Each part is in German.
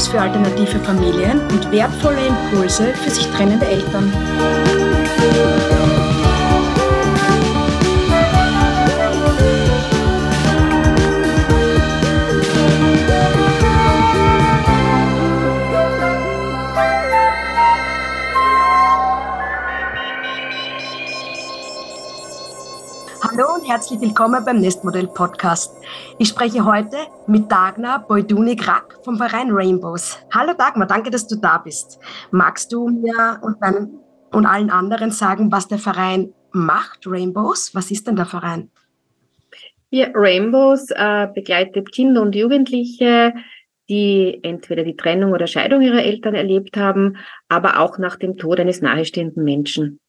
Tipps für alternative Familien und wertvolle Impulse für sich trennende Eltern. Hallo und herzlich willkommen beim Nestmodell Podcast. Ich spreche heute mit Dagmar Boyduni Krack vom Verein Rainbows. Hallo Dagmar, danke, dass du da bist. Magst du mir und, meinen, und allen anderen sagen, was der Verein macht, Rainbows? Was ist denn der Verein? Ja, Rainbows äh, begleitet Kinder und Jugendliche, die entweder die Trennung oder Scheidung ihrer Eltern erlebt haben, aber auch nach dem Tod eines nahestehenden Menschen.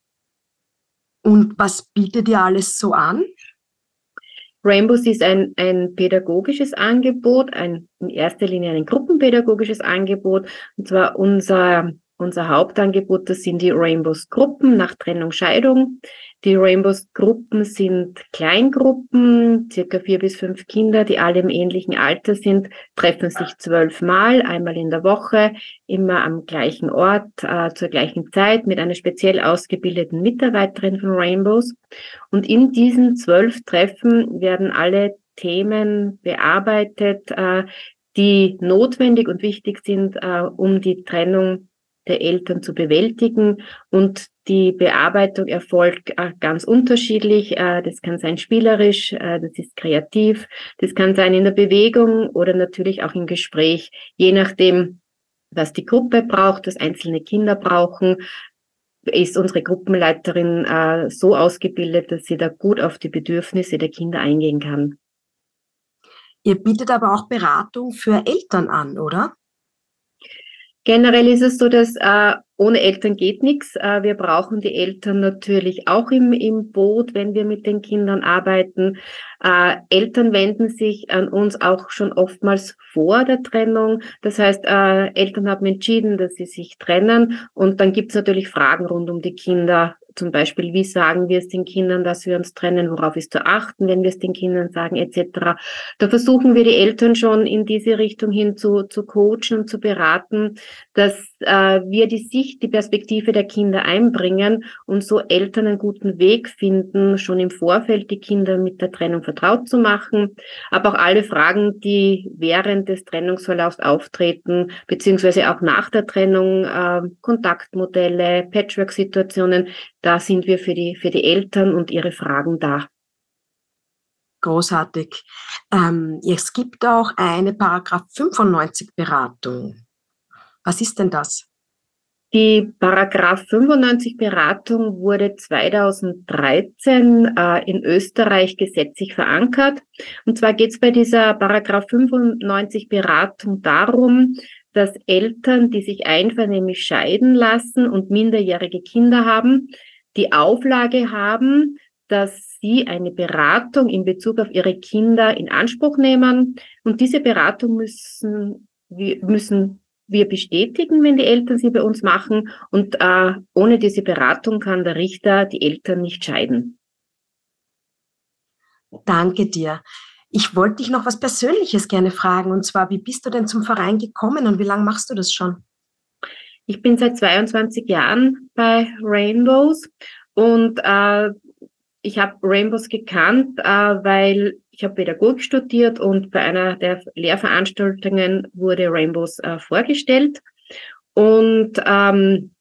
Und was bietet ihr alles so an? Rainbows ist ein, ein pädagogisches Angebot, ein, in erster Linie ein gruppenpädagogisches Angebot. Und zwar unser, unser Hauptangebot, das sind die Rainbows Gruppen nach Trennung, Scheidung. Die Rainbows Gruppen sind Kleingruppen, circa vier bis fünf Kinder, die alle im ähnlichen Alter sind, treffen sich zwölfmal, einmal in der Woche, immer am gleichen Ort, äh, zur gleichen Zeit, mit einer speziell ausgebildeten Mitarbeiterin von Rainbows. Und in diesen zwölf Treffen werden alle Themen bearbeitet, äh, die notwendig und wichtig sind, äh, um die Trennung der Eltern zu bewältigen. Und die Bearbeitung erfolgt äh, ganz unterschiedlich. Äh, das kann sein spielerisch, äh, das ist kreativ, das kann sein in der Bewegung oder natürlich auch im Gespräch, je nachdem, was die Gruppe braucht, was einzelne Kinder brauchen, ist unsere Gruppenleiterin äh, so ausgebildet, dass sie da gut auf die Bedürfnisse der Kinder eingehen kann. Ihr bietet aber auch Beratung für Eltern an, oder? Generell ist es so, dass äh, ohne Eltern geht nichts. Äh, wir brauchen die Eltern natürlich auch im, im Boot, wenn wir mit den Kindern arbeiten. Äh, Eltern wenden sich an uns auch schon oftmals vor der Trennung. Das heißt, äh, Eltern haben entschieden, dass sie sich trennen. Und dann gibt es natürlich Fragen rund um die Kinder zum Beispiel, wie sagen wir es den Kindern, dass wir uns trennen, worauf ist zu achten, wenn wir es den Kindern sagen, etc. Da versuchen wir die Eltern schon in diese Richtung hin zu, zu coachen und zu beraten, dass äh, wir die Sicht, die Perspektive der Kinder einbringen und so Eltern einen guten Weg finden, schon im Vorfeld die Kinder mit der Trennung vertraut zu machen, aber auch alle Fragen, die während des Trennungsverlaufs auftreten, beziehungsweise auch nach der Trennung, äh, Kontaktmodelle, Patchwork-Situationen, da sind wir für die, für die Eltern und ihre Fragen da. Großartig. Ähm, es gibt auch eine Paragraph 95 Beratung. Was ist denn das? Die Paragraph 95 Beratung wurde 2013 äh, in Österreich gesetzlich verankert. Und zwar geht es bei dieser Paragraph 95 Beratung darum, dass Eltern, die sich einvernehmlich scheiden lassen und minderjährige Kinder haben, die Auflage haben, dass sie eine Beratung in Bezug auf ihre Kinder in Anspruch nehmen. Und diese Beratung müssen, müssen wir bestätigen, wenn die Eltern sie bei uns machen. Und äh, ohne diese Beratung kann der Richter die Eltern nicht scheiden. Danke dir. Ich wollte dich noch was Persönliches gerne fragen. Und zwar, wie bist du denn zum Verein gekommen und wie lange machst du das schon? Ich bin seit 22 Jahren bei Rainbows und äh, ich habe Rainbows gekannt, äh, weil ich habe Pädagogik studiert und bei einer der Lehrveranstaltungen wurde Rainbows äh, vorgestellt. Und ähm,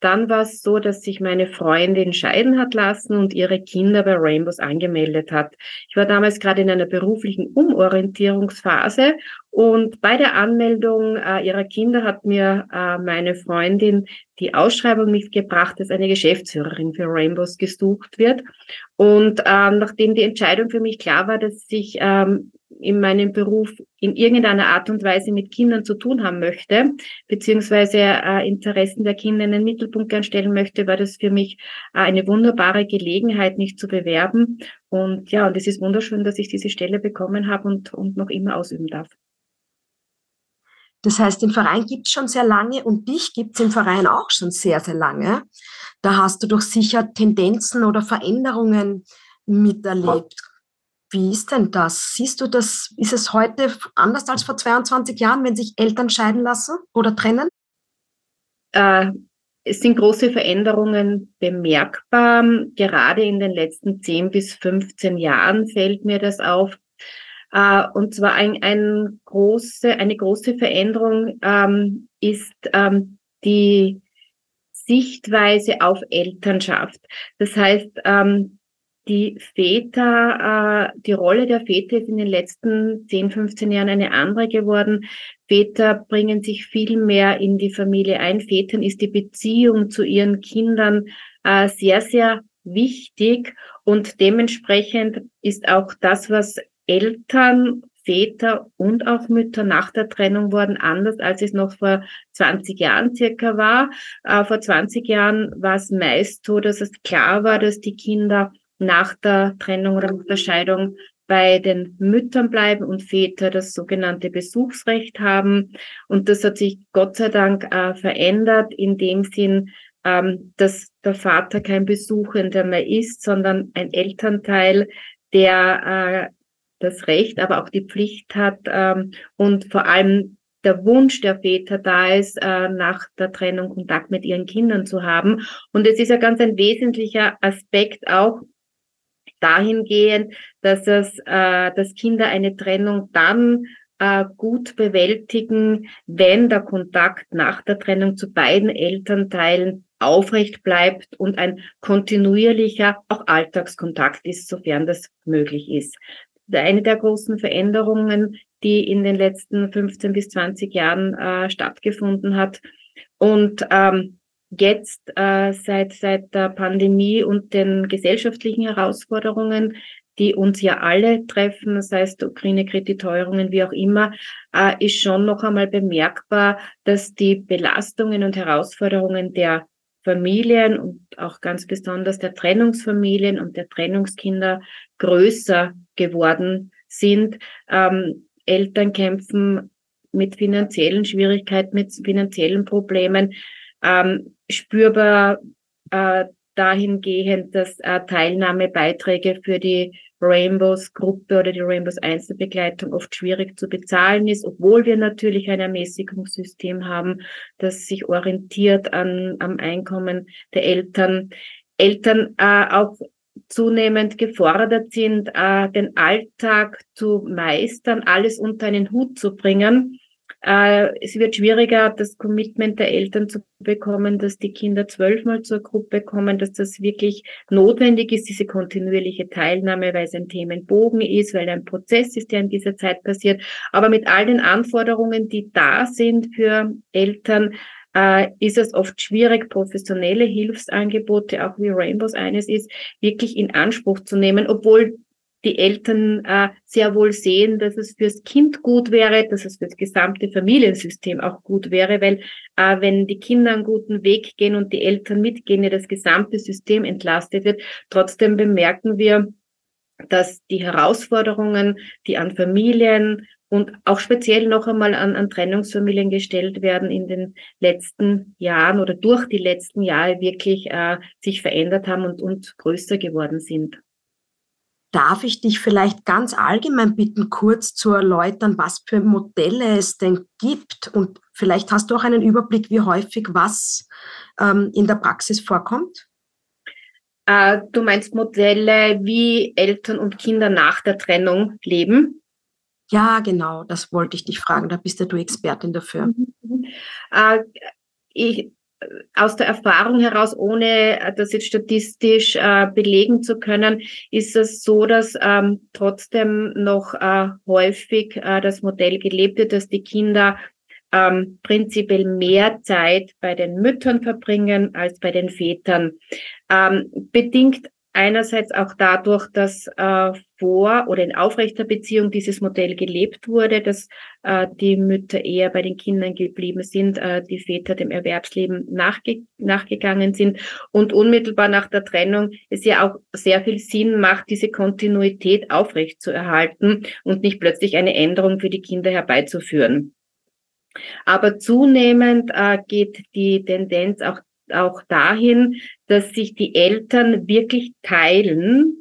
dann war es so, dass sich meine Freundin scheiden hat lassen und ihre Kinder bei Rainbows angemeldet hat. Ich war damals gerade in einer beruflichen Umorientierungsphase und bei der Anmeldung äh, ihrer Kinder hat mir äh, meine Freundin die Ausschreibung mitgebracht, dass eine Geschäftsführerin für Rainbows gesucht wird. Und ähm, nachdem die Entscheidung für mich klar war, dass ich ähm, in meinem Beruf in irgendeiner Art und Weise mit Kindern zu tun haben möchte, beziehungsweise äh, Interessen der Kinder in den Mittelpunkt stellen möchte, war das für mich äh, eine wunderbare Gelegenheit, mich zu bewerben. Und ja, und es ist wunderschön, dass ich diese Stelle bekommen habe und, und noch immer ausüben darf. Das heißt, den Verein gibt es schon sehr lange und dich gibt es im Verein auch schon sehr, sehr lange. Da hast du doch sicher Tendenzen oder Veränderungen miterlebt. Wie ist denn das? Siehst du das, ist es heute anders als vor 22 Jahren, wenn sich Eltern scheiden lassen oder trennen? Äh, es sind große Veränderungen bemerkbar. Gerade in den letzten 10 bis 15 Jahren fällt mir das auf. Äh, und zwar ein, ein große, eine große Veränderung ähm, ist ähm, die Sichtweise auf Elternschaft. Das heißt, ähm, die Väter, äh, die Rolle der Väter ist in den letzten 10, 15 Jahren eine andere geworden. Väter bringen sich viel mehr in die Familie ein. Vätern ist die Beziehung zu ihren Kindern äh, sehr, sehr wichtig und dementsprechend ist auch das, was Eltern, Väter und auch Mütter nach der Trennung worden, anders als es noch vor 20 Jahren circa war. Äh, vor 20 Jahren war es meist so, dass es klar war, dass die Kinder nach der Trennung oder nach der Scheidung bei den Müttern bleiben und Väter das sogenannte Besuchsrecht haben. Und das hat sich Gott sei Dank äh, verändert in dem Sinn, ähm, dass der Vater kein Besuchender mehr ist, sondern ein Elternteil, der äh, das Recht, aber auch die Pflicht hat ähm, und vor allem der Wunsch der Väter da ist, äh, nach der Trennung Kontakt mit ihren Kindern zu haben. Und es ist ja ganz ein wesentlicher Aspekt auch dahingehend, dass es, äh, dass Kinder eine Trennung dann äh, gut bewältigen, wenn der Kontakt nach der Trennung zu beiden Elternteilen aufrecht bleibt und ein kontinuierlicher, auch Alltagskontakt ist, sofern das möglich ist. Eine der großen Veränderungen, die in den letzten 15 bis 20 Jahren äh, stattgefunden hat. Und ähm, jetzt äh, seit, seit der Pandemie und den gesellschaftlichen Herausforderungen, die uns ja alle treffen, sei es Ukraine-Krieg, Teuerungen, wie auch immer, äh, ist schon noch einmal bemerkbar, dass die Belastungen und Herausforderungen der Familien und auch ganz besonders der Trennungsfamilien und der Trennungskinder größer geworden sind. Ähm, Eltern kämpfen mit finanziellen Schwierigkeiten, mit finanziellen Problemen ähm, spürbar äh, dahingehend, dass äh, Teilnahmebeiträge für die Rainbows Gruppe oder die Rainbows Einzelbegleitung oft schwierig zu bezahlen ist, obwohl wir natürlich ein Ermäßigungssystem haben, das sich orientiert an, am Einkommen der Eltern. Eltern äh, auch zunehmend gefordert sind, äh, den Alltag zu meistern, alles unter einen Hut zu bringen es wird schwieriger, das Commitment der Eltern zu bekommen, dass die Kinder zwölfmal zur Gruppe kommen, dass das wirklich notwendig ist, diese kontinuierliche Teilnahme, weil es ein Themenbogen ist, weil ein Prozess ist, der in dieser Zeit passiert. Aber mit all den Anforderungen, die da sind für Eltern, äh, ist es oft schwierig, professionelle Hilfsangebote, auch wie Rainbows eines ist, wirklich in Anspruch zu nehmen, obwohl die Eltern äh, sehr wohl sehen, dass es fürs Kind gut wäre, dass es fürs gesamte Familiensystem auch gut wäre, weil äh, wenn die Kinder einen guten Weg gehen und die Eltern mitgehen, ja das gesamte System entlastet wird. Trotzdem bemerken wir, dass die Herausforderungen, die an Familien und auch speziell noch einmal an, an Trennungsfamilien gestellt werden in den letzten Jahren oder durch die letzten Jahre wirklich äh, sich verändert haben und, und größer geworden sind. Darf ich dich vielleicht ganz allgemein bitten, kurz zu erläutern, was für Modelle es denn gibt? Und vielleicht hast du auch einen Überblick, wie häufig was ähm, in der Praxis vorkommt? Äh, du meinst Modelle, wie Eltern und Kinder nach der Trennung leben? Ja, genau, das wollte ich dich fragen. Da bist ja du Expertin dafür. Mhm. Äh, ich, aus der Erfahrung heraus, ohne das jetzt statistisch äh, belegen zu können, ist es so, dass ähm, trotzdem noch äh, häufig äh, das Modell gelebt wird, dass die Kinder ähm, prinzipiell mehr Zeit bei den Müttern verbringen als bei den Vätern. Ähm, bedingt einerseits auch dadurch, dass äh, vor oder in aufrechter Beziehung dieses Modell gelebt wurde, dass äh, die Mütter eher bei den Kindern geblieben sind, äh, die Väter dem Erwerbsleben nachge nachgegangen sind und unmittelbar nach der Trennung es ja auch sehr viel Sinn macht, diese Kontinuität aufrecht zu erhalten und nicht plötzlich eine Änderung für die Kinder herbeizuführen. Aber zunehmend äh, geht die Tendenz auch auch dahin, dass sich die Eltern wirklich teilen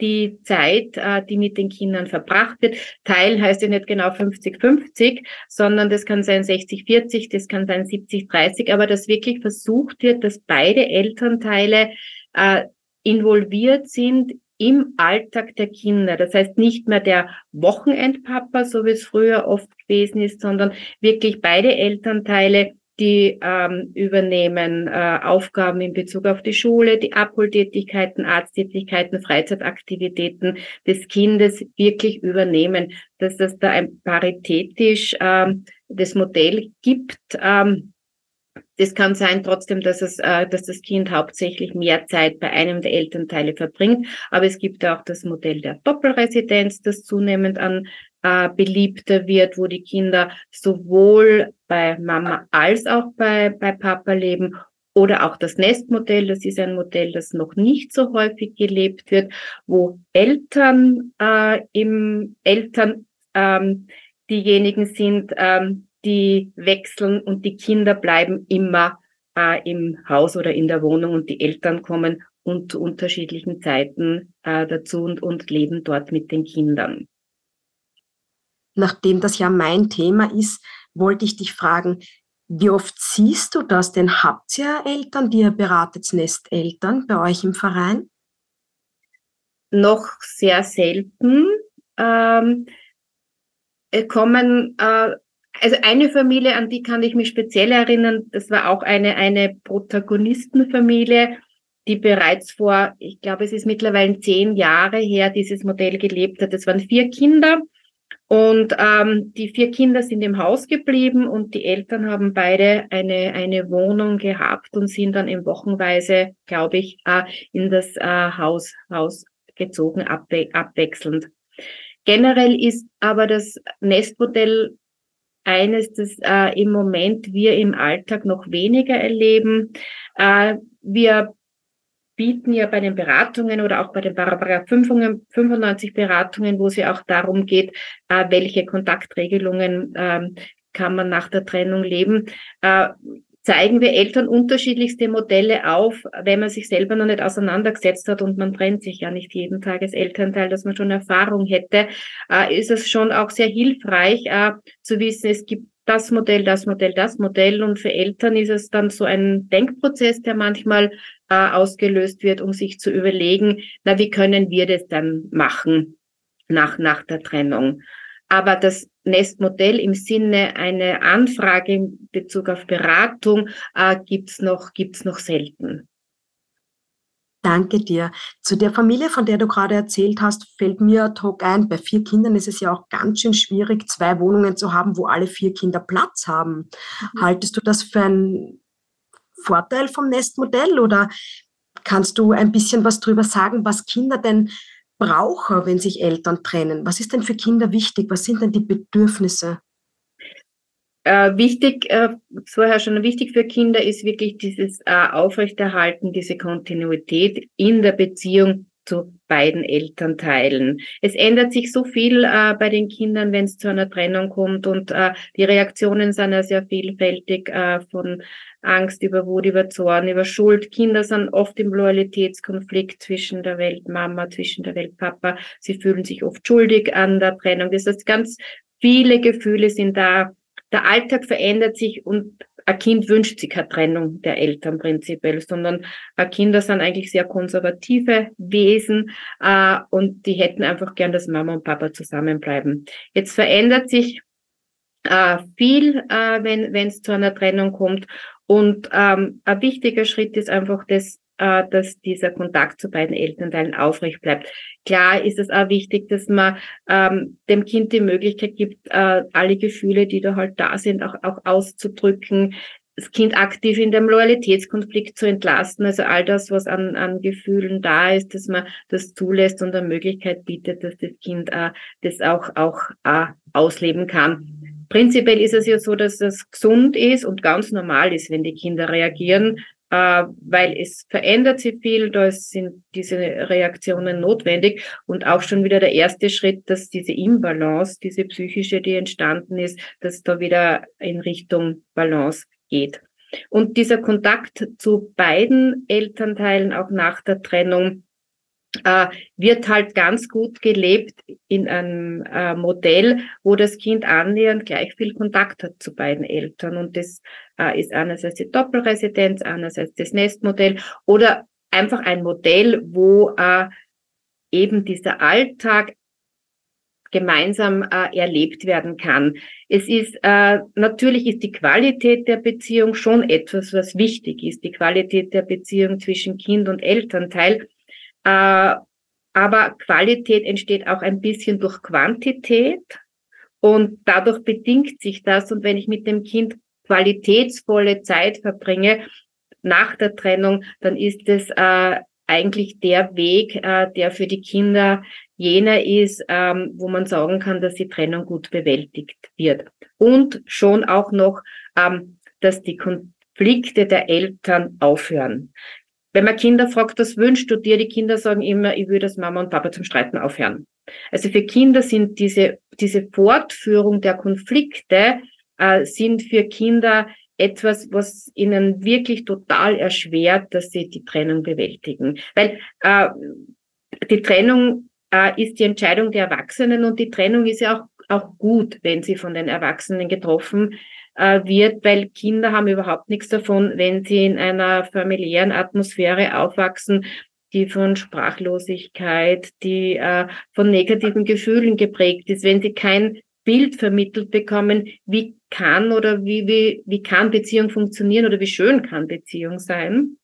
die Zeit, äh, die mit den Kindern verbracht wird. Teil heißt ja nicht genau 50-50, sondern das kann sein 60-40, das kann sein 70-30, aber dass wirklich versucht wird, dass beide Elternteile äh, involviert sind im Alltag der Kinder. Das heißt nicht mehr der Wochenendpapa, so wie es früher oft gewesen ist, sondern wirklich beide Elternteile die ähm, übernehmen äh, Aufgaben in Bezug auf die Schule, die Abholtätigkeiten, Arzttätigkeiten, Freizeitaktivitäten des Kindes wirklich übernehmen, dass das da ein paritätisch ähm, das Modell gibt. Ähm, das kann sein trotzdem, dass es, äh, dass das Kind hauptsächlich mehr Zeit bei einem der Elternteile verbringt. Aber es gibt auch das Modell der Doppelresidenz, das zunehmend an äh, beliebter wird, wo die Kinder sowohl bei Mama als auch bei, bei Papa leben oder auch das Nestmodell, das ist ein Modell, das noch nicht so häufig gelebt wird, wo Eltern äh, im Eltern ähm, diejenigen sind, ähm, die wechseln und die Kinder bleiben immer äh, im Haus oder in der Wohnung und die Eltern kommen und zu unterschiedlichen Zeiten äh, dazu und, und leben dort mit den Kindern nachdem das ja mein Thema ist, wollte ich dich fragen, wie oft siehst du das? Denn habt ihr Eltern, die ihr beratet Nesteltern bei euch im Verein? Noch sehr selten. Ähm, kommen, äh, also eine Familie, an die kann ich mich speziell erinnern, das war auch eine, eine Protagonistenfamilie, die bereits vor, ich glaube, es ist mittlerweile zehn Jahre her, dieses Modell gelebt hat. Es waren vier Kinder und ähm, die vier Kinder sind im Haus geblieben und die Eltern haben beide eine, eine Wohnung gehabt und sind dann in Wochenweise, glaube ich, äh, in das äh, Haus, Haus gezogen, abwe abwechselnd. Generell ist aber das Nestmodell eines, das äh, im Moment wir im Alltag noch weniger erleben. Äh, wir bieten ja bei den Beratungen oder auch bei den Paragraph 95 Beratungen, wo es ja auch darum geht, äh, welche Kontaktregelungen ähm, kann man nach der Trennung leben, äh, zeigen wir Eltern unterschiedlichste Modelle auf, wenn man sich selber noch nicht auseinandergesetzt hat und man trennt sich ja nicht jeden Tag als Elternteil, dass man schon Erfahrung hätte, äh, ist es schon auch sehr hilfreich zu wissen, es gibt das Modell, das Modell, das Modell. Und für Eltern ist es dann so ein Denkprozess, der manchmal äh, ausgelöst wird, um sich zu überlegen, na, wie können wir das dann machen nach, nach der Trennung? Aber das Nestmodell im Sinne eine Anfrage in Bezug auf Beratung äh, gibt's noch, gibt's noch selten. Danke dir. Zu der Familie, von der du gerade erzählt hast, fällt mir ad hoc ein, bei vier Kindern ist es ja auch ganz schön schwierig, zwei Wohnungen zu haben, wo alle vier Kinder Platz haben. Mhm. Haltest du das für einen Vorteil vom Nestmodell oder kannst du ein bisschen was darüber sagen, was Kinder denn brauchen, wenn sich Eltern trennen? Was ist denn für Kinder wichtig? Was sind denn die Bedürfnisse? Äh, wichtig, äh, vorher schon wichtig für Kinder ist wirklich dieses äh, Aufrechterhalten, diese Kontinuität in der Beziehung zu beiden Elternteilen. Es ändert sich so viel äh, bei den Kindern, wenn es zu einer Trennung kommt und äh, die Reaktionen sind ja sehr vielfältig äh, von Angst über Wut, über Zorn, über Schuld. Kinder sind oft im Loyalitätskonflikt zwischen der Weltmama, zwischen der Weltpapa. Sie fühlen sich oft schuldig an der Trennung. Das heißt, ganz viele Gefühle sind da der Alltag verändert sich und ein Kind wünscht sich keine Trennung der Eltern prinzipiell, sondern Kinder sind eigentlich sehr konservative Wesen äh, und die hätten einfach gern, dass Mama und Papa zusammenbleiben. Jetzt verändert sich äh, viel, äh, wenn es zu einer Trennung kommt. Und ähm, ein wichtiger Schritt ist einfach das äh, dass dieser Kontakt zu beiden Elternteilen aufrecht bleibt. Klar ist es auch wichtig, dass man ähm, dem Kind die Möglichkeit gibt, äh, alle Gefühle, die da halt da sind, auch, auch auszudrücken, das Kind aktiv in dem Loyalitätskonflikt zu entlasten, also all das, was an, an Gefühlen da ist, dass man das zulässt und eine Möglichkeit bietet, dass das Kind äh, das auch, auch äh, ausleben kann. Prinzipiell ist es ja so, dass es gesund ist und ganz normal ist, wenn die Kinder reagieren äh, weil es verändert sich viel, da sind diese Reaktionen notwendig und auch schon wieder der erste Schritt, dass diese Imbalance, diese psychische, die entstanden ist, dass da wieder in Richtung Balance geht. Und dieser Kontakt zu beiden Elternteilen auch nach der Trennung äh, wird halt ganz gut gelebt in einem äh, Modell, wo das Kind annähernd gleich viel Kontakt hat zu beiden Eltern. Und das äh, ist einerseits die Doppelresidenz, einerseits das Nestmodell oder einfach ein Modell, wo äh, eben dieser Alltag gemeinsam äh, erlebt werden kann. Es ist äh, natürlich ist die Qualität der Beziehung schon etwas, was wichtig ist. Die Qualität der Beziehung zwischen Kind und Elternteil. Äh, aber Qualität entsteht auch ein bisschen durch Quantität und dadurch bedingt sich das. Und wenn ich mit dem Kind qualitätsvolle Zeit verbringe nach der Trennung, dann ist es äh, eigentlich der Weg, äh, der für die Kinder jener ist, ähm, wo man sagen kann, dass die Trennung gut bewältigt wird. Und schon auch noch, ähm, dass die Konflikte der Eltern aufhören. Wenn man Kinder fragt, was wünschst du dir? Die Kinder sagen immer, ich will, dass Mama und Papa zum Streiten aufhören. Also für Kinder sind diese, diese Fortführung der Konflikte, äh, sind für Kinder etwas, was ihnen wirklich total erschwert, dass sie die Trennung bewältigen. Weil äh, die Trennung äh, ist die Entscheidung der Erwachsenen und die Trennung ist ja auch, auch gut, wenn sie von den Erwachsenen getroffen äh, wird, weil Kinder haben überhaupt nichts davon, wenn sie in einer familiären Atmosphäre aufwachsen, die von Sprachlosigkeit, die äh, von negativen Gefühlen geprägt ist, wenn sie kein Bild vermittelt bekommen, wie kann oder wie, wie, wie kann Beziehung funktionieren oder wie schön kann Beziehung sein.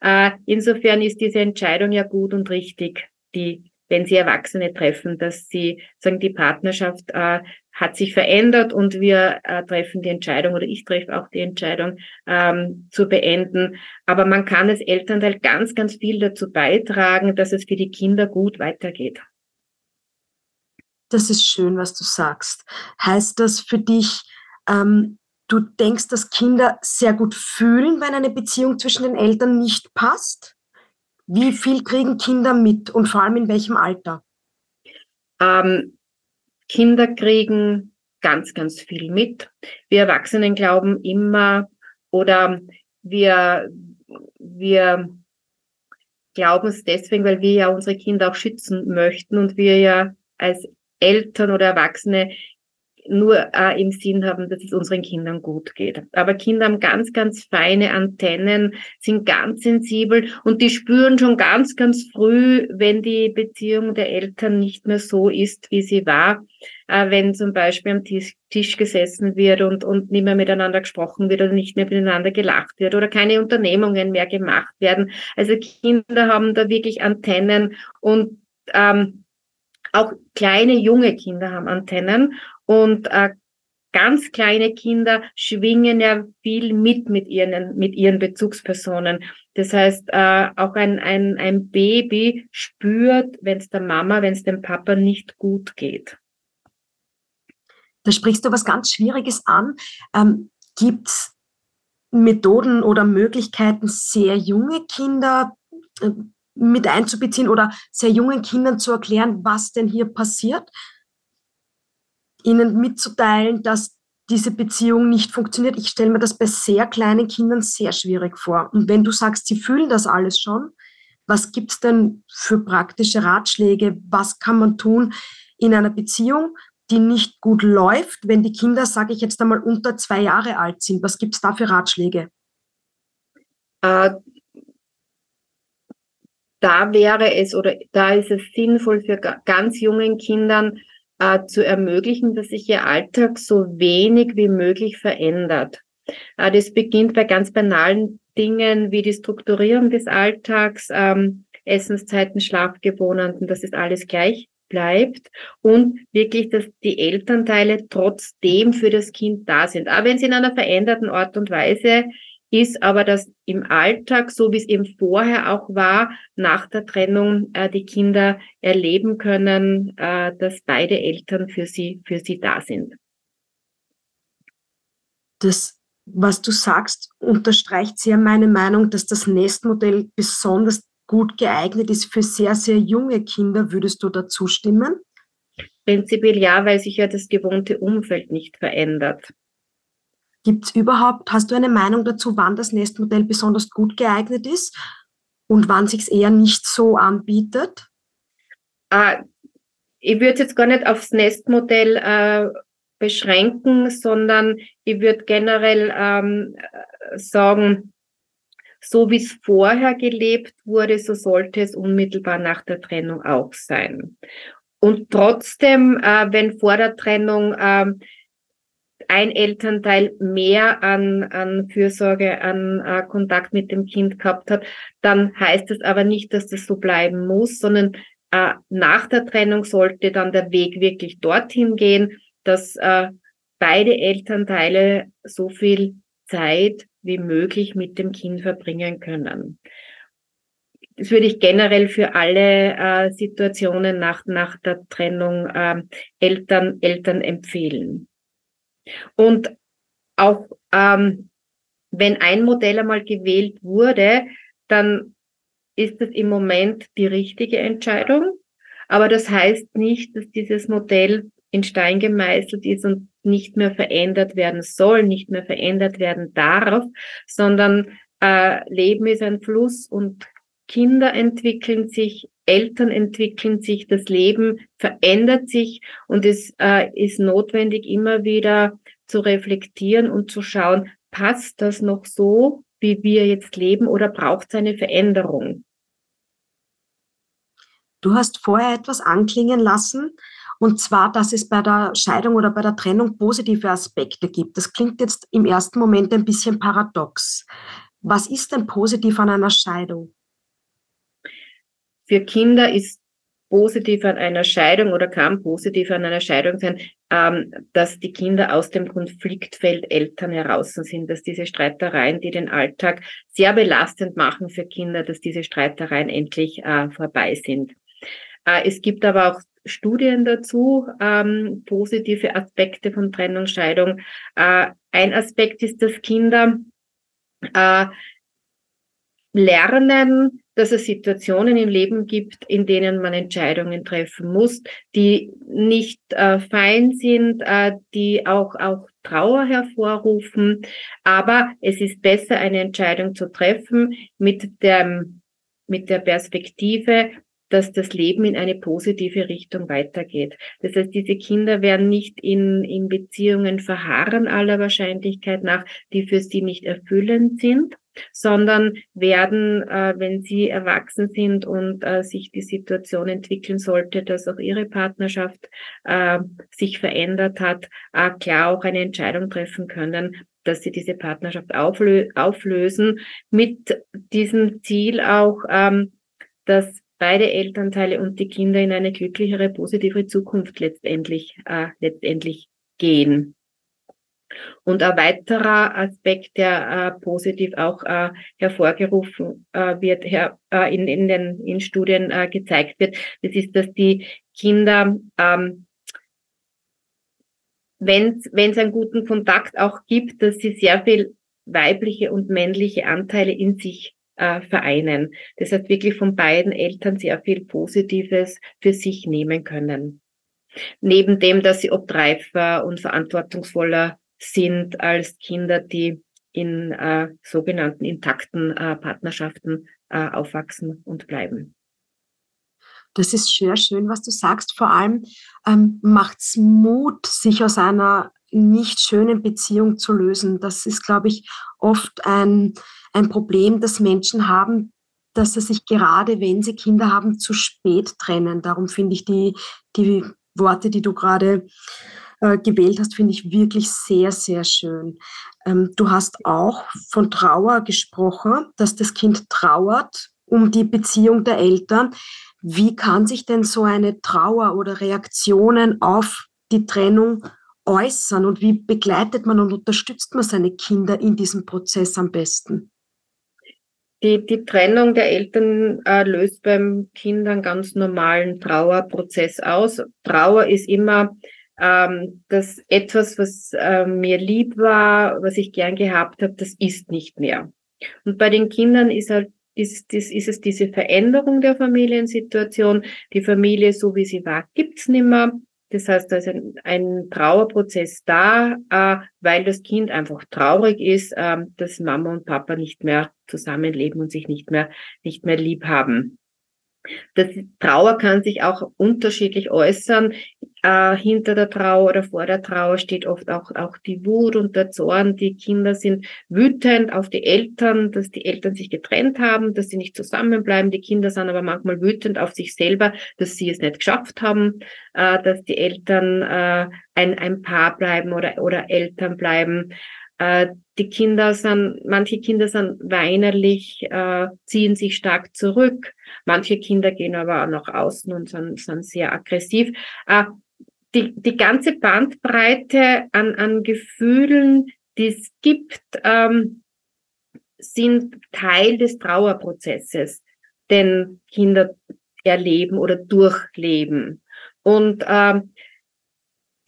Äh, insofern ist diese Entscheidung ja gut und richtig, die wenn sie Erwachsene treffen, dass sie sagen, die Partnerschaft äh, hat sich verändert und wir äh, treffen die Entscheidung oder ich treffe auch die Entscheidung ähm, zu beenden. Aber man kann als Elternteil ganz, ganz viel dazu beitragen, dass es für die Kinder gut weitergeht. Das ist schön, was du sagst. Heißt das für dich, ähm, du denkst, dass Kinder sehr gut fühlen, wenn eine Beziehung zwischen den Eltern nicht passt? Wie viel kriegen Kinder mit und vor allem in welchem Alter? Ähm, Kinder kriegen ganz, ganz viel mit. Wir Erwachsenen glauben immer oder wir, wir glauben es deswegen, weil wir ja unsere Kinder auch schützen möchten und wir ja als Eltern oder Erwachsene nur äh, im Sinn haben, dass es unseren Kindern gut geht. Aber Kinder haben ganz, ganz feine Antennen, sind ganz sensibel und die spüren schon ganz, ganz früh, wenn die Beziehung der Eltern nicht mehr so ist, wie sie war. Äh, wenn zum Beispiel am Tisch, Tisch gesessen wird und, und nicht mehr miteinander gesprochen wird oder nicht mehr miteinander gelacht wird oder keine Unternehmungen mehr gemacht werden. Also Kinder haben da wirklich Antennen und ähm, auch kleine junge Kinder haben Antennen und äh, ganz kleine Kinder schwingen ja viel mit mit ihren mit ihren Bezugspersonen. Das heißt, äh, auch ein ein ein Baby spürt, wenn es der Mama, wenn es dem Papa nicht gut geht. Da sprichst du was ganz Schwieriges an. Ähm, Gibt es Methoden oder Möglichkeiten, sehr junge Kinder äh, mit einzubeziehen oder sehr jungen Kindern zu erklären, was denn hier passiert, ihnen mitzuteilen, dass diese Beziehung nicht funktioniert. Ich stelle mir das bei sehr kleinen Kindern sehr schwierig vor. Und wenn du sagst, sie fühlen das alles schon, was gibt es denn für praktische Ratschläge? Was kann man tun in einer Beziehung, die nicht gut läuft, wenn die Kinder, sage ich jetzt einmal, unter zwei Jahre alt sind? Was gibt es da für Ratschläge? Äh, da wäre es oder da ist es sinnvoll für ganz jungen Kindern äh, zu ermöglichen, dass sich ihr Alltag so wenig wie möglich verändert. Äh, das beginnt bei ganz banalen Dingen wie die Strukturierung des Alltags, ähm, Essenszeiten, Schlafgewohnheiten, dass es alles gleich bleibt und wirklich, dass die Elternteile trotzdem für das Kind da sind. Aber wenn sie in einer veränderten Art und Weise ist aber, dass im Alltag, so wie es eben vorher auch war, nach der Trennung äh, die Kinder erleben können, äh, dass beide Eltern für sie, für sie da sind. Das, was du sagst, unterstreicht sehr meine Meinung, dass das Nestmodell besonders gut geeignet ist für sehr, sehr junge Kinder. Würdest du dazu stimmen? Prinzipiell ja, weil sich ja das gewohnte Umfeld nicht verändert. Gibt es überhaupt, hast du eine Meinung dazu, wann das Nestmodell besonders gut geeignet ist und wann sich es eher nicht so anbietet? äh, ich würde jetzt gar nicht aufs Nestmodell äh, beschränken, sondern ich würde generell ähm, sagen, so wie es vorher gelebt wurde, so sollte es unmittelbar nach der Trennung auch sein. Und trotzdem, äh, wenn vor der Trennung äh, ein Elternteil mehr an, an Fürsorge, an äh, Kontakt mit dem Kind gehabt hat, dann heißt es aber nicht, dass das so bleiben muss, sondern äh, nach der Trennung sollte dann der Weg wirklich dorthin gehen, dass äh, beide Elternteile so viel Zeit wie möglich mit dem Kind verbringen können. Das würde ich generell für alle äh, Situationen nach, nach der Trennung äh, Eltern, Eltern empfehlen. Und auch ähm, wenn ein Modell einmal gewählt wurde, dann ist es im Moment die richtige Entscheidung. Aber das heißt nicht, dass dieses Modell in Stein gemeißelt ist und nicht mehr verändert werden soll, nicht mehr verändert werden darf, sondern äh, Leben ist ein Fluss und Kinder entwickeln sich, Eltern entwickeln sich, das Leben verändert sich und es äh, ist notwendig, immer wieder zu reflektieren und zu schauen, passt das noch so, wie wir jetzt leben oder braucht es eine Veränderung? Du hast vorher etwas anklingen lassen, und zwar, dass es bei der Scheidung oder bei der Trennung positive Aspekte gibt. Das klingt jetzt im ersten Moment ein bisschen paradox. Was ist denn positiv an einer Scheidung? Für Kinder ist positiv an einer Scheidung oder kann positiv an einer Scheidung sein, ähm, dass die Kinder aus dem Konfliktfeld Eltern heraus sind, dass diese Streitereien, die den Alltag sehr belastend machen für Kinder, dass diese Streitereien endlich äh, vorbei sind. Äh, es gibt aber auch Studien dazu, ähm, positive Aspekte von Trennung, Scheidung. Äh, ein Aspekt ist, dass Kinder äh, lernen, dass es Situationen im Leben gibt, in denen man Entscheidungen treffen muss, die nicht äh, fein sind, äh, die auch, auch Trauer hervorrufen. Aber es ist besser, eine Entscheidung zu treffen mit dem, mit der Perspektive, dass das Leben in eine positive Richtung weitergeht. Das heißt, diese Kinder werden nicht in, in Beziehungen verharren aller Wahrscheinlichkeit nach, die für sie nicht erfüllend sind, sondern werden, äh, wenn sie erwachsen sind und äh, sich die Situation entwickeln sollte, dass auch ihre Partnerschaft äh, sich verändert hat, äh, klar auch eine Entscheidung treffen können, dass sie diese Partnerschaft auflö auflösen, mit diesem Ziel auch, ähm, dass beide Elternteile und die Kinder in eine glücklichere, positive Zukunft letztendlich, äh, letztendlich gehen. Und ein weiterer Aspekt, der äh, positiv auch äh, hervorgerufen äh, wird, her, äh, in, in den in Studien äh, gezeigt wird, das ist, dass die Kinder, ähm, wenn es einen guten Kontakt auch gibt, dass sie sehr viel weibliche und männliche Anteile in sich äh, vereinen. Das heißt, wirklich von beiden Eltern sehr viel Positives für sich nehmen können. Neben dem, dass sie obtreifer und verantwortungsvoller sind als Kinder, die in äh, sogenannten intakten äh, Partnerschaften äh, aufwachsen und bleiben. Das ist sehr schön, was du sagst. Vor allem ähm, macht es Mut, sich aus einer nicht schönen Beziehung zu lösen. Das ist, glaube ich, oft ein, ein Problem, das Menschen haben, dass sie sich gerade, wenn sie Kinder haben, zu spät trennen. Darum finde ich die, die Worte, die du gerade äh, gewählt hast, finde ich wirklich sehr, sehr schön. Ähm, du hast auch von Trauer gesprochen, dass das Kind trauert um die Beziehung der Eltern. Wie kann sich denn so eine Trauer oder Reaktionen auf die Trennung äußern und wie begleitet man und unterstützt man seine Kinder in diesem Prozess am besten? Die, die Trennung der Eltern äh, löst beim Kind einen ganz normalen Trauerprozess aus. Trauer ist immer ähm, dass etwas, was äh, mir lieb war, was ich gern gehabt habe, das ist nicht mehr. Und bei den Kindern ist halt ist, ist, ist es diese Veränderung der Familiensituation. Die Familie, so wie sie war, gibt's nimmer. Das heißt, da ist ein, ein Trauerprozess da, äh, weil das Kind einfach traurig ist, äh, dass Mama und Papa nicht mehr zusammenleben und sich nicht mehr, nicht mehr lieb haben. Das Trauer kann sich auch unterschiedlich äußern. Äh, hinter der Trauer oder vor der Trauer steht oft auch, auch die Wut und der Zorn. Die Kinder sind wütend auf die Eltern, dass die Eltern sich getrennt haben, dass sie nicht zusammenbleiben. Die Kinder sind aber manchmal wütend auf sich selber, dass sie es nicht geschafft haben, äh, dass die Eltern äh, ein, ein Paar bleiben oder, oder Eltern bleiben. Äh, die Kinder sind, manche Kinder sind weinerlich, äh, ziehen sich stark zurück. Manche Kinder gehen aber auch nach außen und sind, sind sehr aggressiv. Äh, die, die ganze Bandbreite an, an Gefühlen, die es gibt, ähm, sind Teil des Trauerprozesses, den Kinder erleben oder durchleben. Und ähm,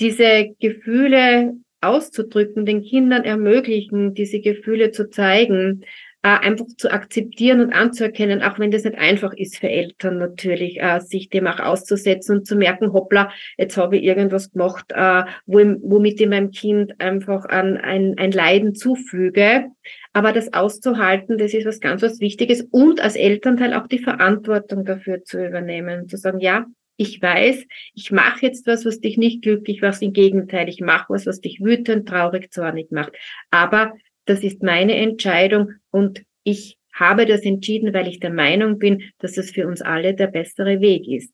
diese Gefühle auszudrücken, den Kindern ermöglichen, diese Gefühle zu zeigen, äh, einfach zu akzeptieren und anzuerkennen, auch wenn das nicht einfach ist für Eltern natürlich, äh, sich dem auch auszusetzen und zu merken, hoppla, jetzt habe ich irgendwas gemacht, äh, wo, womit ich meinem Kind einfach an ein, ein Leiden zufüge. Aber das auszuhalten, das ist was ganz was Wichtiges und als Elternteil auch die Verantwortung dafür zu übernehmen, zu sagen, ja, ich weiß, ich mache jetzt was, was dich nicht glücklich macht. Im Gegenteil, ich mache was, was dich wütend, traurig, zornig macht. Aber das ist meine Entscheidung und ich habe das entschieden, weil ich der Meinung bin, dass es für uns alle der bessere Weg ist.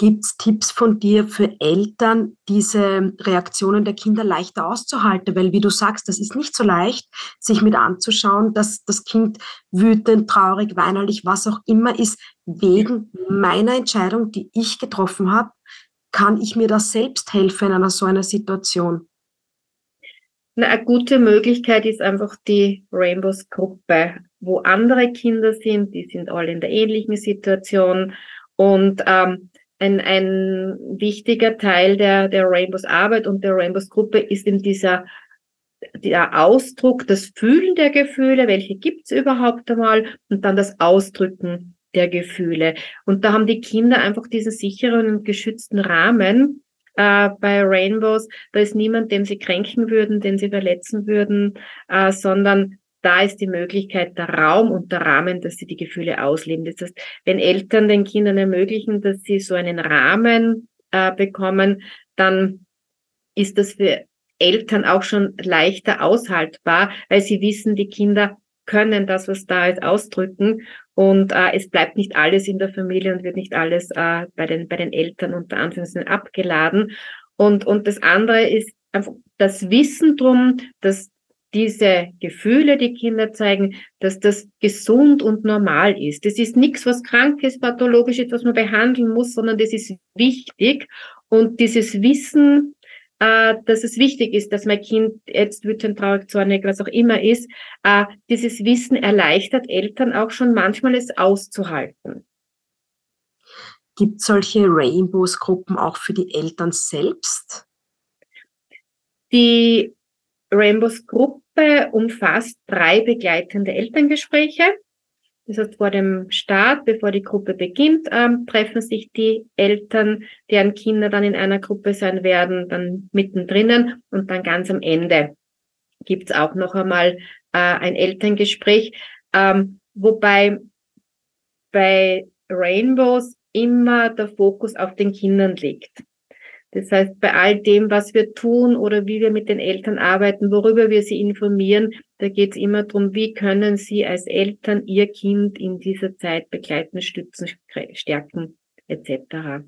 Gibt es Tipps von dir für Eltern, diese Reaktionen der Kinder leichter auszuhalten? Weil, wie du sagst, das ist nicht so leicht, sich mit anzuschauen, dass das Kind wütend, traurig, weinerlich, was auch immer ist, wegen meiner Entscheidung, die ich getroffen habe. Kann ich mir da selbst helfen in einer so einer Situation? Na, eine gute Möglichkeit ist einfach die Rainbows-Gruppe, wo andere Kinder sind, die sind alle in der ähnlichen Situation und ähm, ein, ein wichtiger Teil der, der Rainbows Arbeit und der Rainbows Gruppe ist in dieser der Ausdruck, das Fühlen der Gefühle, welche gibt's überhaupt einmal, und dann das Ausdrücken der Gefühle. Und da haben die Kinder einfach diesen sicheren und geschützten Rahmen äh, bei Rainbows. Da ist niemand, den sie kränken würden, den sie verletzen würden, äh, sondern da ist die Möglichkeit, der Raum und der Rahmen, dass sie die Gefühle ausleben. Das heißt, wenn Eltern den Kindern ermöglichen, dass sie so einen Rahmen äh, bekommen, dann ist das für Eltern auch schon leichter aushaltbar, weil sie wissen, die Kinder können das, was da ist, ausdrücken und äh, es bleibt nicht alles in der Familie und wird nicht alles äh, bei den bei den Eltern unter Anführungszeichen abgeladen und und das andere ist einfach das Wissen drum, dass diese Gefühle, die Kinder zeigen, dass das gesund und normal ist. Das ist nichts, was krank ist, pathologisch ist, was man behandeln muss, sondern das ist wichtig. Und dieses Wissen, äh, dass es wichtig ist, dass mein Kind jetzt wütend, traurig, zornig, was auch immer ist, äh, dieses Wissen erleichtert Eltern auch schon manchmal es auszuhalten. Gibt solche Rainbows-Gruppen auch für die Eltern selbst? Die Rainbows Gruppe umfasst drei begleitende Elterngespräche. Das heißt, vor dem Start, bevor die Gruppe beginnt, ähm, treffen sich die Eltern, deren Kinder dann in einer Gruppe sein werden, dann mittendrin und dann ganz am Ende gibt's auch noch einmal äh, ein Elterngespräch, ähm, wobei bei Rainbows immer der Fokus auf den Kindern liegt. Das heißt, bei all dem, was wir tun oder wie wir mit den Eltern arbeiten, worüber wir sie informieren, da geht es immer darum, wie können sie als Eltern ihr Kind in dieser Zeit begleiten, stützen, stärken etc.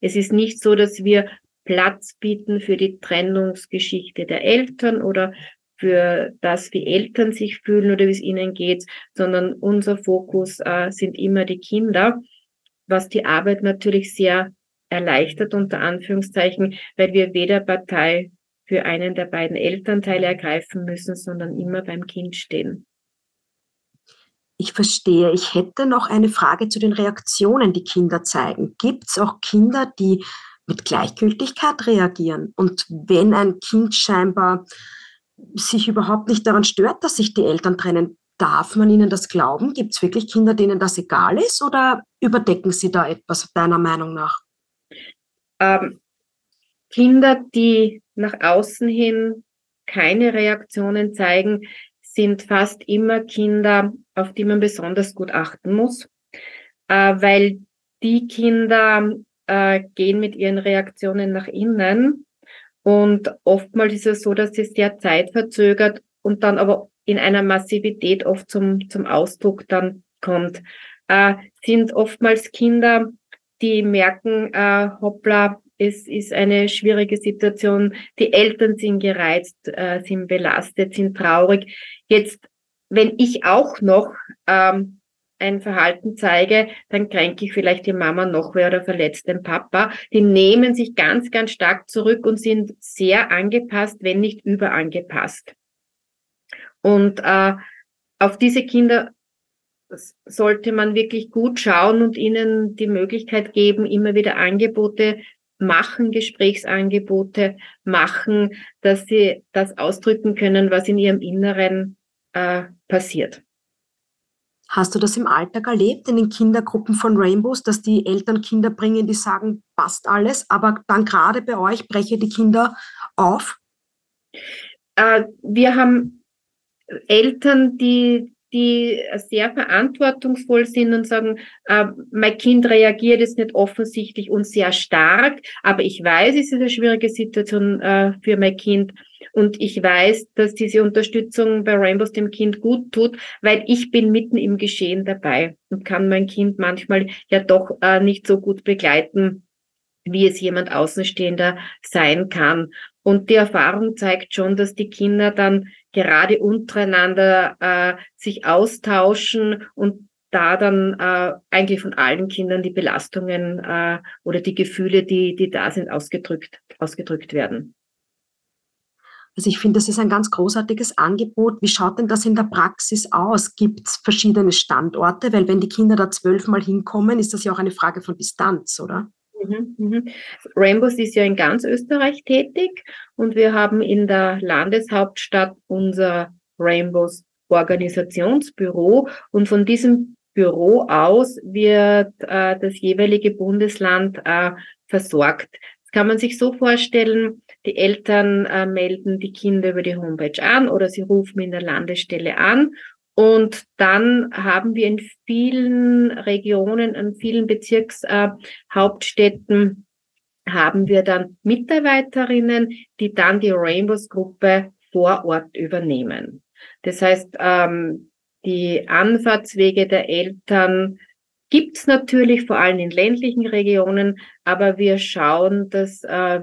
Es ist nicht so, dass wir Platz bieten für die Trennungsgeschichte der Eltern oder für das, wie Eltern sich fühlen oder wie es ihnen geht, sondern unser Fokus äh, sind immer die Kinder, was die Arbeit natürlich sehr erleichtert unter Anführungszeichen, weil wir weder Partei für einen der beiden Elternteile ergreifen müssen, sondern immer beim Kind stehen. Ich verstehe. Ich hätte noch eine Frage zu den Reaktionen, die Kinder zeigen. Gibt es auch Kinder, die mit Gleichgültigkeit reagieren? Und wenn ein Kind scheinbar sich überhaupt nicht daran stört, dass sich die Eltern trennen, darf man ihnen das glauben? Gibt es wirklich Kinder, denen das egal ist oder überdecken sie da etwas deiner Meinung nach? Ähm, Kinder, die nach außen hin keine Reaktionen zeigen, sind fast immer Kinder, auf die man besonders gut achten muss. äh, weil die Kinder äh, gehen mit ihren Reaktionen nach innen und oftmals ist es so, dass sie sehr zeitverzögert und dann aber in einer Massivität oft zum, zum Ausdruck dann kommt. Äh, sind oftmals Kinder, die merken, äh, hoppla, es ist eine schwierige Situation, die Eltern sind gereizt, äh, sind belastet, sind traurig. Jetzt, wenn ich auch noch ähm, ein Verhalten zeige, dann kränke ich vielleicht die Mama noch wer oder verletzt den Papa. Die nehmen sich ganz, ganz stark zurück und sind sehr angepasst, wenn nicht überangepasst. Und äh, auf diese Kinder sollte man wirklich gut schauen und ihnen die Möglichkeit geben, immer wieder Angebote machen, Gesprächsangebote machen, dass sie das ausdrücken können, was in ihrem Inneren äh, passiert. Hast du das im Alltag erlebt, in den Kindergruppen von Rainbows, dass die Eltern Kinder bringen, die sagen, passt alles, aber dann gerade bei euch breche die Kinder auf? Äh, wir haben Eltern, die die sehr verantwortungsvoll sind und sagen, äh, mein Kind reagiert jetzt nicht offensichtlich und sehr stark, aber ich weiß, es ist eine schwierige Situation äh, für mein Kind und ich weiß, dass diese Unterstützung bei Rainbows dem Kind gut tut, weil ich bin mitten im Geschehen dabei und kann mein Kind manchmal ja doch äh, nicht so gut begleiten, wie es jemand Außenstehender sein kann. Und die Erfahrung zeigt schon, dass die Kinder dann gerade untereinander äh, sich austauschen und da dann äh, eigentlich von allen Kindern die Belastungen äh, oder die Gefühle, die, die da sind, ausgedrückt, ausgedrückt werden. Also ich finde, das ist ein ganz großartiges Angebot. Wie schaut denn das in der Praxis aus? Gibt es verschiedene Standorte? Weil wenn die Kinder da zwölfmal hinkommen, ist das ja auch eine Frage von Distanz, oder? Mhm, mhm. Rainbows ist ja in ganz Österreich tätig und wir haben in der Landeshauptstadt unser Rainbows Organisationsbüro und von diesem Büro aus wird äh, das jeweilige Bundesland äh, versorgt. Das kann man sich so vorstellen, die Eltern äh, melden die Kinder über die Homepage an oder sie rufen in der Landesstelle an und dann haben wir in vielen Regionen, in vielen Bezirkshauptstädten, äh, haben wir dann Mitarbeiterinnen, die dann die Rainbows-Gruppe vor Ort übernehmen. Das heißt, ähm, die Anfahrtswege der Eltern gibt's natürlich vor allem in ländlichen Regionen, aber wir schauen, dass äh,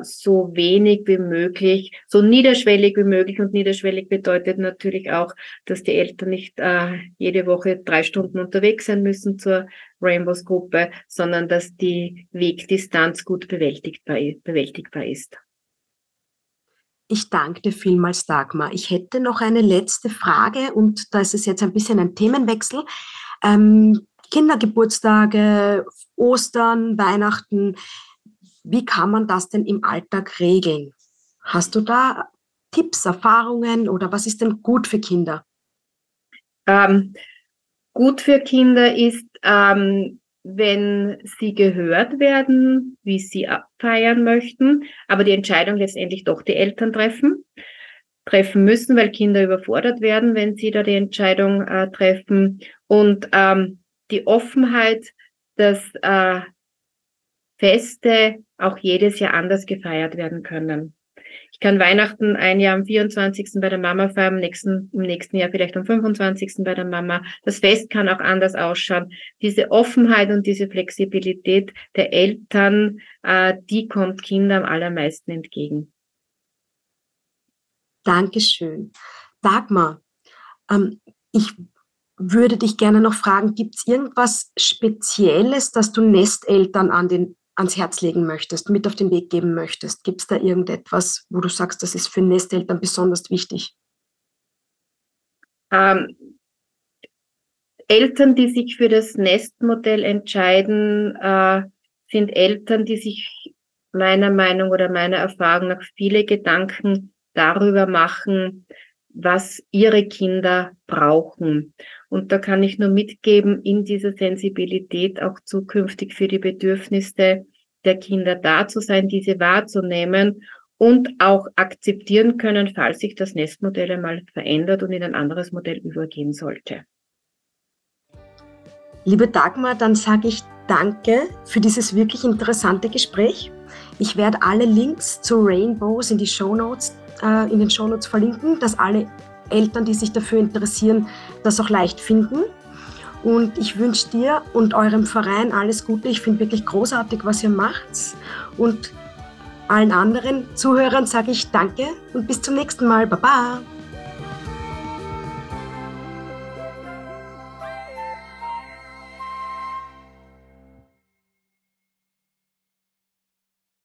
so wenig wie möglich, so niederschwellig wie möglich und niederschwellig bedeutet natürlich auch, dass die Eltern nicht äh, jede Woche drei Stunden unterwegs sein müssen zur Rainbows Gruppe, sondern dass die Wegdistanz gut bewältigbar, bewältigbar ist. Ich danke dir vielmals, Dagmar. Ich hätte noch eine letzte Frage und da ist es jetzt ein bisschen ein Themenwechsel. Ähm, Kindergeburtstage, Ostern, Weihnachten. Wie kann man das denn im Alltag regeln? Hast du da Tipps, Erfahrungen oder was ist denn gut für Kinder? Ähm, gut für Kinder ist, ähm, wenn sie gehört werden, wie sie feiern möchten, aber die Entscheidung letztendlich doch die Eltern treffen, treffen müssen, weil Kinder überfordert werden, wenn sie da die Entscheidung äh, treffen. Und ähm, die Offenheit, dass äh, Feste auch jedes Jahr anders gefeiert werden können. Ich kann Weihnachten ein Jahr am 24. bei der Mama feiern, im nächsten, im nächsten Jahr vielleicht am 25. bei der Mama. Das Fest kann auch anders ausschauen. Diese Offenheit und diese Flexibilität der Eltern, äh, die kommt Kindern am allermeisten entgegen. Dankeschön. Dagmar, ähm, ich würde dich gerne noch fragen, gibt es irgendwas Spezielles, das du Nesteltern an den, ans Herz legen möchtest, mit auf den Weg geben möchtest? Gibt es da irgendetwas, wo du sagst, das ist für Nesteltern besonders wichtig? Ähm, Eltern, die sich für das Nestmodell entscheiden, äh, sind Eltern, die sich meiner Meinung oder meiner Erfahrung nach viele Gedanken darüber machen, was ihre Kinder brauchen. Und da kann ich nur mitgeben, in dieser Sensibilität auch zukünftig für die Bedürfnisse der Kinder da zu sein, diese wahrzunehmen und auch akzeptieren können, falls sich das Nestmodell einmal verändert und in ein anderes Modell übergehen sollte. Liebe Dagmar, dann sage ich danke für dieses wirklich interessante Gespräch. Ich werde alle Links zu Rainbows in, die Shownotes, äh, in den Shownotes verlinken, dass alle Eltern, die sich dafür interessieren, das auch leicht finden. Und ich wünsche dir und eurem Verein alles Gute. Ich finde wirklich großartig, was ihr macht. Und allen anderen Zuhörern sage ich Danke und bis zum nächsten Mal. Baba!